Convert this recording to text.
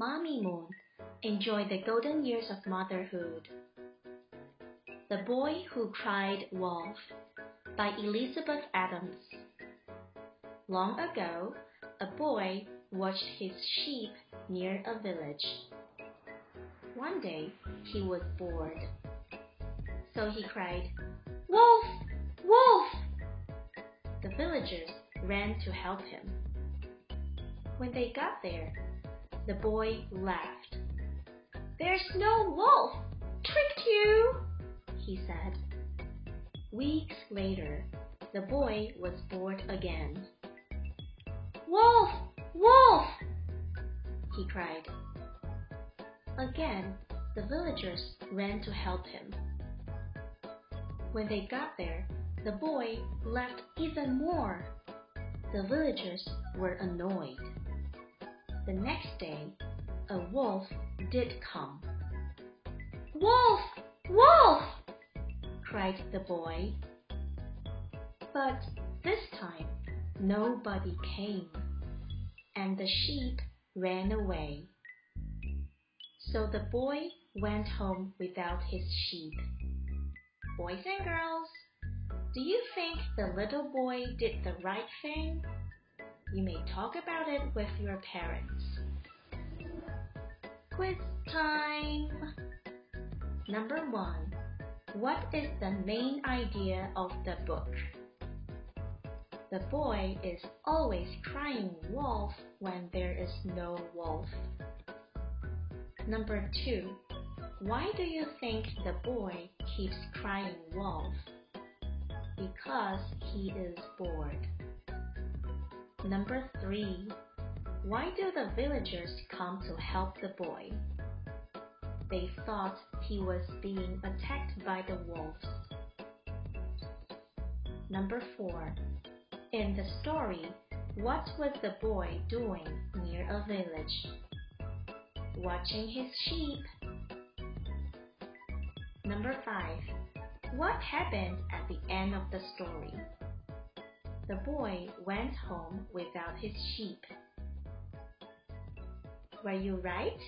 Mommy Moon, enjoy the golden years of motherhood. The Boy Who Cried Wolf by Elizabeth Adams. Long ago, a boy watched his sheep near a village. One day, he was bored. So he cried, Wolf! Wolf! The villagers ran to help him. When they got there, the boy laughed. There's no wolf! Tricked you! he said. Weeks later, the boy was bored again. Wolf! Wolf! he cried. Again, the villagers ran to help him. When they got there, the boy laughed even more. The villagers were annoyed. The next day, a wolf did come. Wolf! Wolf! cried the boy. But this time, nobody came, and the sheep ran away. So the boy went home without his sheep. Boys and girls, do you think the little boy did the right thing? You may talk about it with your parents. Quiz time! Number one. What is the main idea of the book? The boy is always crying wolf when there is no wolf. Number two. Why do you think the boy keeps crying wolf? Because he is bored. Number three. Why do the villagers come to help the boy? They thought he was being attacked by the wolves. Number four. In the story, what was the boy doing near a village? Watching his sheep. Number five. What happened at the end of the story? The boy went home without his sheep. Were you right?